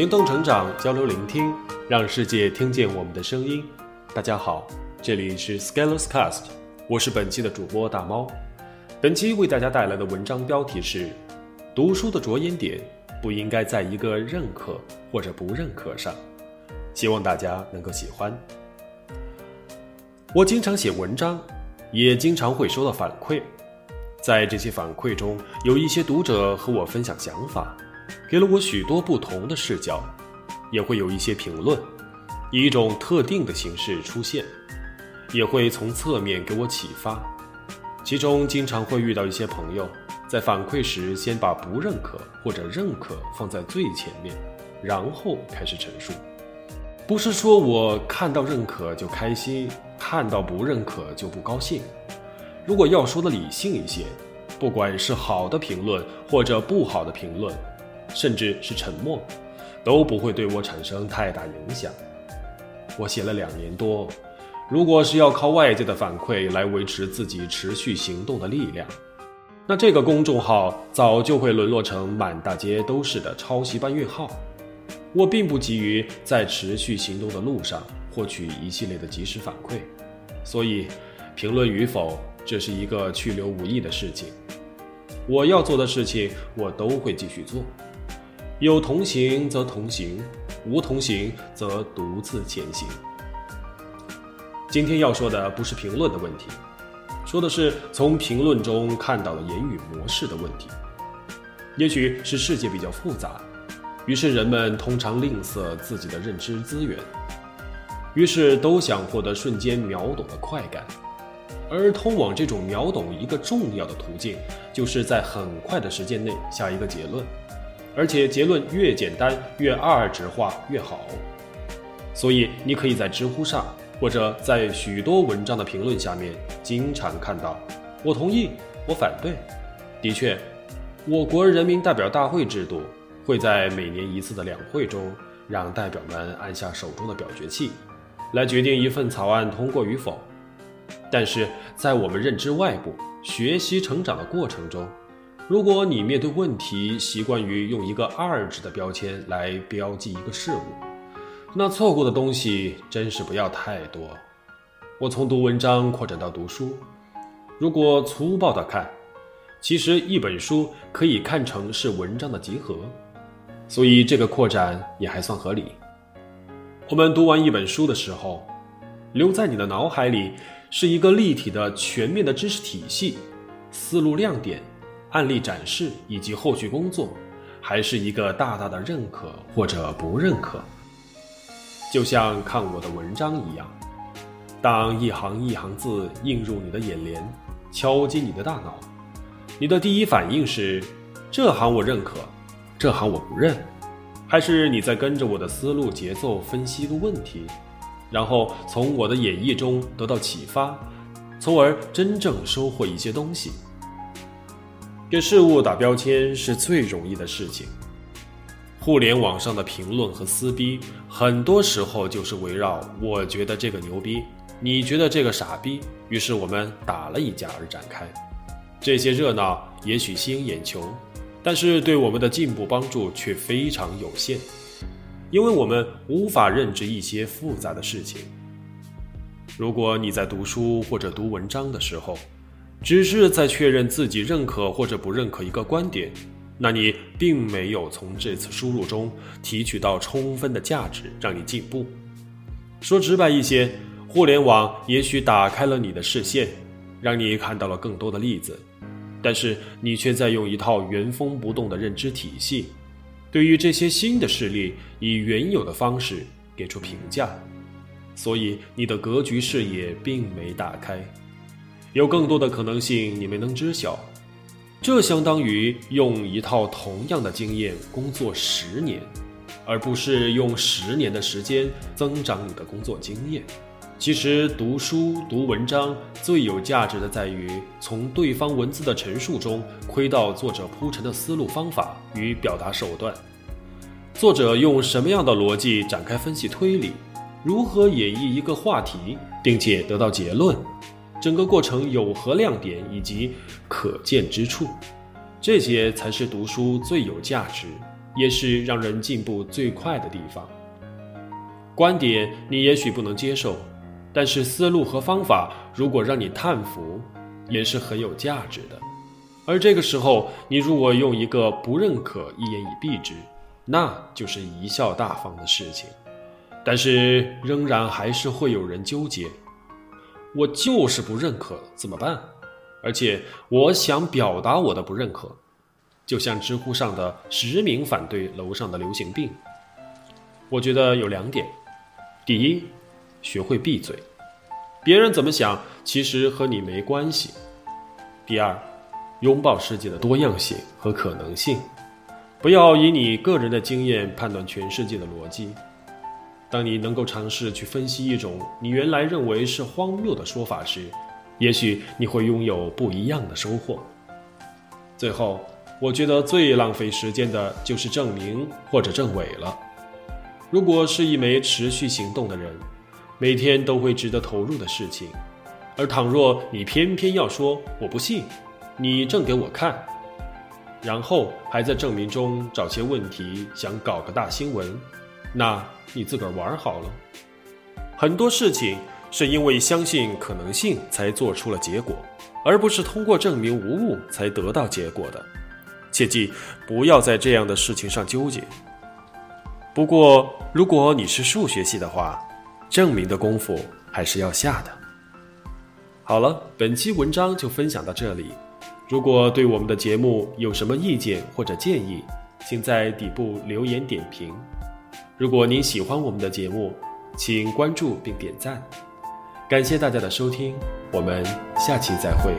行动成长，交流聆听，让世界听见我们的声音。大家好，这里是 Scalers Cast，我是本期的主播大猫。本期为大家带来的文章标题是：读书的着眼点不应该在一个认可或者不认可上。希望大家能够喜欢。我经常写文章，也经常会收到反馈，在这些反馈中，有一些读者和我分享想法。给了我许多不同的视角，也会有一些评论，以一种特定的形式出现，也会从侧面给我启发。其中经常会遇到一些朋友，在反馈时先把不认可或者认可放在最前面，然后开始陈述。不是说我看到认可就开心，看到不认可就不高兴。如果要说的理性一些，不管是好的评论或者不好的评论。甚至是沉默，都不会对我产生太大影响。我写了两年多，如果是要靠外界的反馈来维持自己持续行动的力量，那这个公众号早就会沦落成满大街都是的抄袭搬运号。我并不急于在持续行动的路上获取一系列的及时反馈，所以评论与否，这是一个去留无意的事情。我要做的事情，我都会继续做。有同行则同行，无同行则独自前行。今天要说的不是评论的问题，说的是从评论中看到的言语模式的问题。也许是世界比较复杂，于是人们通常吝啬自己的认知资源，于是都想获得瞬间秒懂的快感。而通往这种秒懂一个重要的途径，就是在很快的时间内下一个结论。而且结论越简单、越二值化越好，所以你可以在知乎上或者在许多文章的评论下面经常看到“我同意”“我反对”。的确，我国人民代表大会制度会在每年一次的两会中，让代表们按下手中的表决器，来决定一份草案通过与否。但是在我们认知外部、学习成长的过程中，如果你面对问题习惯于用一个二指的标签来标记一个事物，那错过的东西真是不要太多。我从读文章扩展到读书，如果粗暴的看，其实一本书可以看成是文章的集合，所以这个扩展也还算合理。我们读完一本书的时候，留在你的脑海里是一个立体的、全面的知识体系，思路亮点。案例展示以及后续工作，还是一个大大的认可或者不认可，就像看我的文章一样。当一行一行字映入你的眼帘，敲击你的大脑，你的第一反应是：这行我认可，这行我不认，还是你在跟着我的思路节奏分析一个问题，然后从我的演绎中得到启发，从而真正收获一些东西。给事物打标签是最容易的事情。互联网上的评论和撕逼，很多时候就是围绕“我觉得这个牛逼，你觉得这个傻逼”，于是我们打了一架而展开。这些热闹也许吸引眼球，但是对我们的进步帮助却非常有限，因为我们无法认知一些复杂的事情。如果你在读书或者读文章的时候，只是在确认自己认可或者不认可一个观点，那你并没有从这次输入中提取到充分的价值，让你进步。说直白一些，互联网也许打开了你的视线，让你看到了更多的例子，但是你却在用一套原封不动的认知体系，对于这些新的事例以原有的方式给出评价，所以你的格局视野并没打开。有更多的可能性你没能知晓，这相当于用一套同样的经验工作十年，而不是用十年的时间增长你的工作经验。其实读书读文章最有价值的在于从对方文字的陈述中窥到作者铺陈的思路方法与表达手段，作者用什么样的逻辑展开分析推理，如何演绎一个话题，并且得到结论。整个过程有何亮点以及可见之处，这些才是读书最有价值、也是让人进步最快的地方。观点你也许不能接受，但是思路和方法如果让你叹服，也是很有价值的。而这个时候，你如果用一个不认可一言以蔽之，那就是贻笑大方的事情。但是仍然还是会有人纠结，我就是不认可，怎么办？而且我想表达我的不认可，就像知乎上的实名反对楼上的流行病。我觉得有两点：第一，学会闭嘴，别人怎么想其实和你没关系；第二，拥抱世界的多样性和可能性，不要以你个人的经验判断全世界的逻辑。当你能够尝试去分析一种你原来认为是荒谬的说法时，也许你会拥有不一样的收获。最后，我觉得最浪费时间的就是证明或者证伪了。如果是一枚持续行动的人，每天都会值得投入的事情，而倘若你偏偏要说我不信，你证给我看，然后还在证明中找些问题，想搞个大新闻。那你自个儿玩好了。很多事情是因为相信可能性才做出了结果，而不是通过证明无误才得到结果的。切记不要在这样的事情上纠结。不过，如果你是数学系的话，证明的功夫还是要下的。好了，本期文章就分享到这里。如果对我们的节目有什么意见或者建议，请在底部留言点评。如果您喜欢我们的节目，请关注并点赞，感谢大家的收听，我们下期再会。